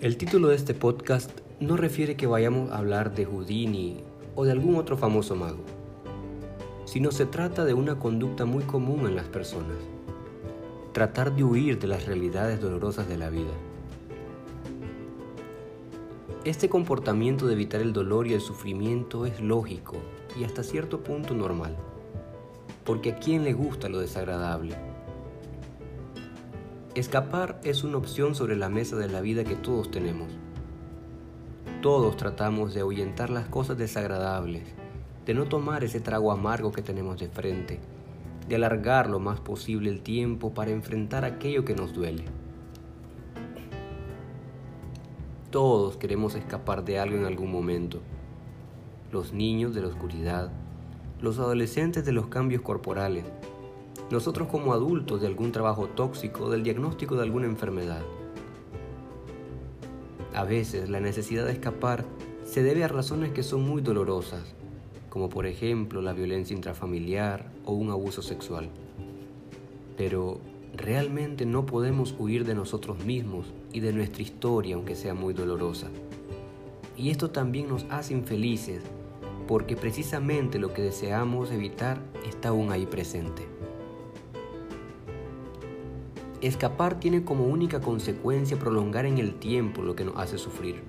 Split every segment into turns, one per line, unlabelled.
El título de este podcast no refiere que vayamos a hablar de Houdini o de algún otro famoso mago, sino se trata de una conducta muy común en las personas, tratar de huir de las realidades dolorosas de la vida. Este comportamiento de evitar el dolor y el sufrimiento es lógico y hasta cierto punto normal, porque a quién le gusta lo desagradable Escapar es una opción sobre la mesa de la vida que todos tenemos. Todos tratamos de ahuyentar las cosas desagradables, de no tomar ese trago amargo que tenemos de frente, de alargar lo más posible el tiempo para enfrentar aquello que nos duele. Todos queremos escapar de algo en algún momento. Los niños de la oscuridad, los adolescentes de los cambios corporales, nosotros como adultos de algún trabajo tóxico, del diagnóstico de alguna enfermedad. A veces la necesidad de escapar se debe a razones que son muy dolorosas, como por ejemplo la violencia intrafamiliar o un abuso sexual. Pero realmente no podemos huir de nosotros mismos y de nuestra historia aunque sea muy dolorosa. Y esto también nos hace infelices porque precisamente lo que deseamos evitar está aún ahí presente. Escapar tiene como única consecuencia prolongar en el tiempo lo que nos hace sufrir.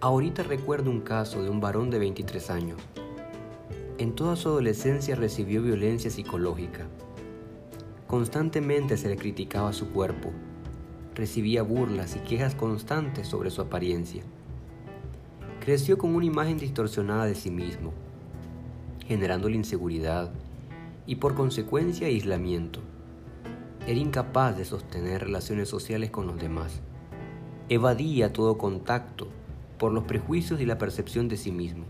Ahorita recuerdo un caso de un varón de 23 años. En toda su adolescencia recibió violencia psicológica. Constantemente se le criticaba su cuerpo. Recibía burlas y quejas constantes sobre su apariencia. Creció con una imagen distorsionada de sí mismo, generando la inseguridad y por consecuencia aislamiento era incapaz de sostener relaciones sociales con los demás. Evadía todo contacto por los prejuicios y la percepción de sí mismo.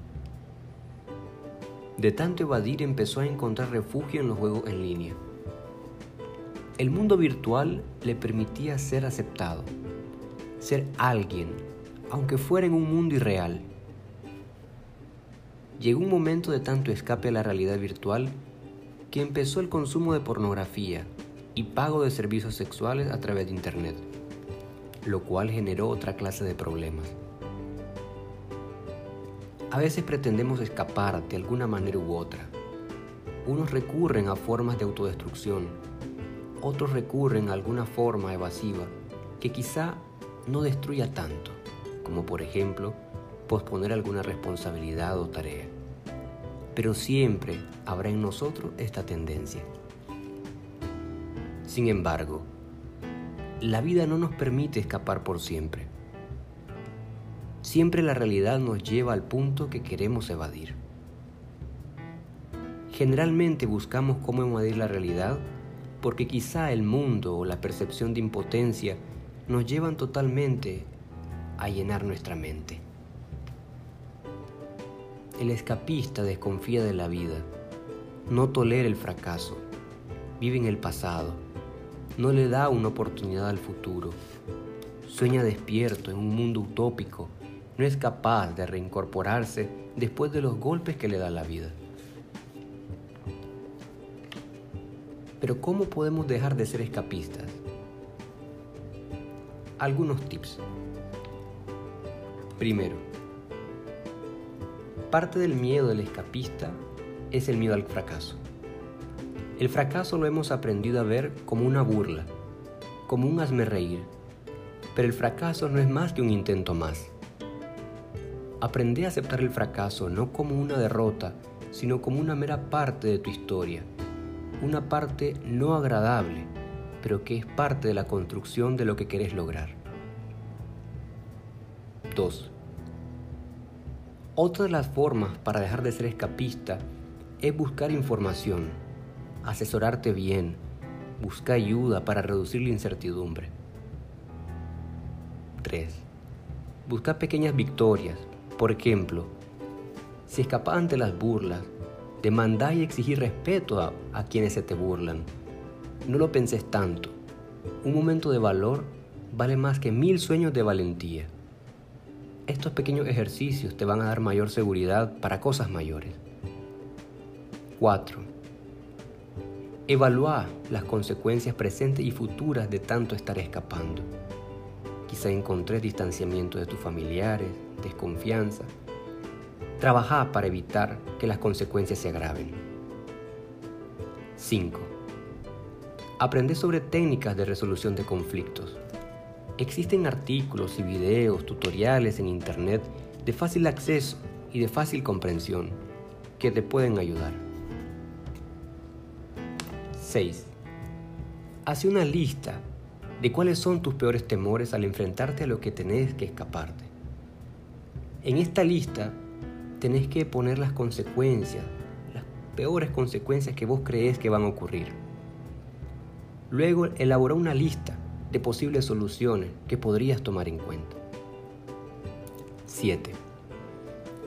De tanto evadir empezó a encontrar refugio en los juegos en línea. El mundo virtual le permitía ser aceptado, ser alguien, aunque fuera en un mundo irreal. Llegó un momento de tanto escape a la realidad virtual que empezó el consumo de pornografía, y pago de servicios sexuales a través de Internet, lo cual generó otra clase de problemas. A veces pretendemos escapar de alguna manera u otra. Unos recurren a formas de autodestrucción, otros recurren a alguna forma evasiva que quizá no destruya tanto, como por ejemplo posponer alguna responsabilidad o tarea. Pero siempre habrá en nosotros esta tendencia. Sin embargo, la vida no nos permite escapar por siempre. Siempre la realidad nos lleva al punto que queremos evadir. Generalmente buscamos cómo evadir la realidad porque quizá el mundo o la percepción de impotencia nos llevan totalmente a llenar nuestra mente. El escapista desconfía de la vida, no tolera el fracaso, vive en el pasado no le da una oportunidad al futuro. Sueña despierto en un mundo utópico, no es capaz de reincorporarse después de los golpes que le da la vida. Pero ¿cómo podemos dejar de ser escapistas? Algunos tips. Primero, parte del miedo del escapista es el miedo al fracaso. El fracaso lo hemos aprendido a ver como una burla, como un hazme reír. Pero el fracaso no es más que un intento más. Aprende a aceptar el fracaso no como una derrota, sino como una mera parte de tu historia, una parte no agradable, pero que es parte de la construcción de lo que querés lograr. 2. Otra de las formas para dejar de ser escapista es buscar información asesorarte bien, busca ayuda para reducir la incertidumbre. 3. Busca pequeñas victorias. Por ejemplo, si escapas ante las burlas, demanda y exigir respeto a, a quienes se te burlan. No lo penses tanto. Un momento de valor vale más que mil sueños de valentía. Estos pequeños ejercicios te van a dar mayor seguridad para cosas mayores. 4. Evalúa las consecuencias presentes y futuras de tanto estar escapando. quizá encontres distanciamiento de tus familiares, desconfianza. Trabaja para evitar que las consecuencias se agraven. 5. Aprende sobre técnicas de resolución de conflictos. Existen artículos y videos, tutoriales en Internet de fácil acceso y de fácil comprensión que te pueden ayudar. 6. Hace una lista de cuáles son tus peores temores al enfrentarte a lo que tenés que escaparte. En esta lista tenés que poner las consecuencias, las peores consecuencias que vos crees que van a ocurrir. Luego elabora una lista de posibles soluciones que podrías tomar en cuenta. 7.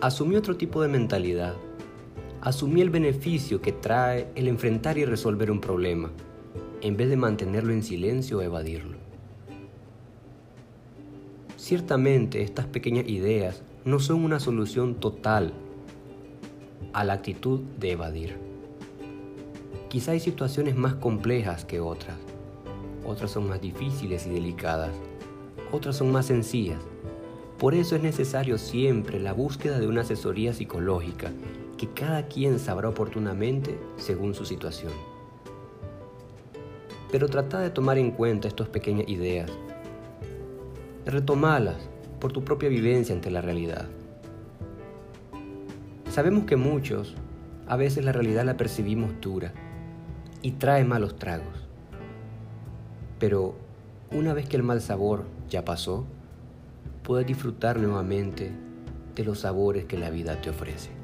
Asumí otro tipo de mentalidad. Asumí el beneficio que trae el enfrentar y resolver un problema, en vez de mantenerlo en silencio o evadirlo. Ciertamente estas pequeñas ideas no son una solución total a la actitud de evadir. Quizá hay situaciones más complejas que otras, otras son más difíciles y delicadas, otras son más sencillas. Por eso es necesario siempre la búsqueda de una asesoría psicológica que cada quien sabrá oportunamente según su situación. Pero trata de tomar en cuenta estas pequeñas ideas, retomalas por tu propia vivencia ante la realidad. Sabemos que muchos, a veces la realidad la percibimos dura y trae malos tragos. Pero una vez que el mal sabor ya pasó, puedes disfrutar nuevamente de los sabores que la vida te ofrece.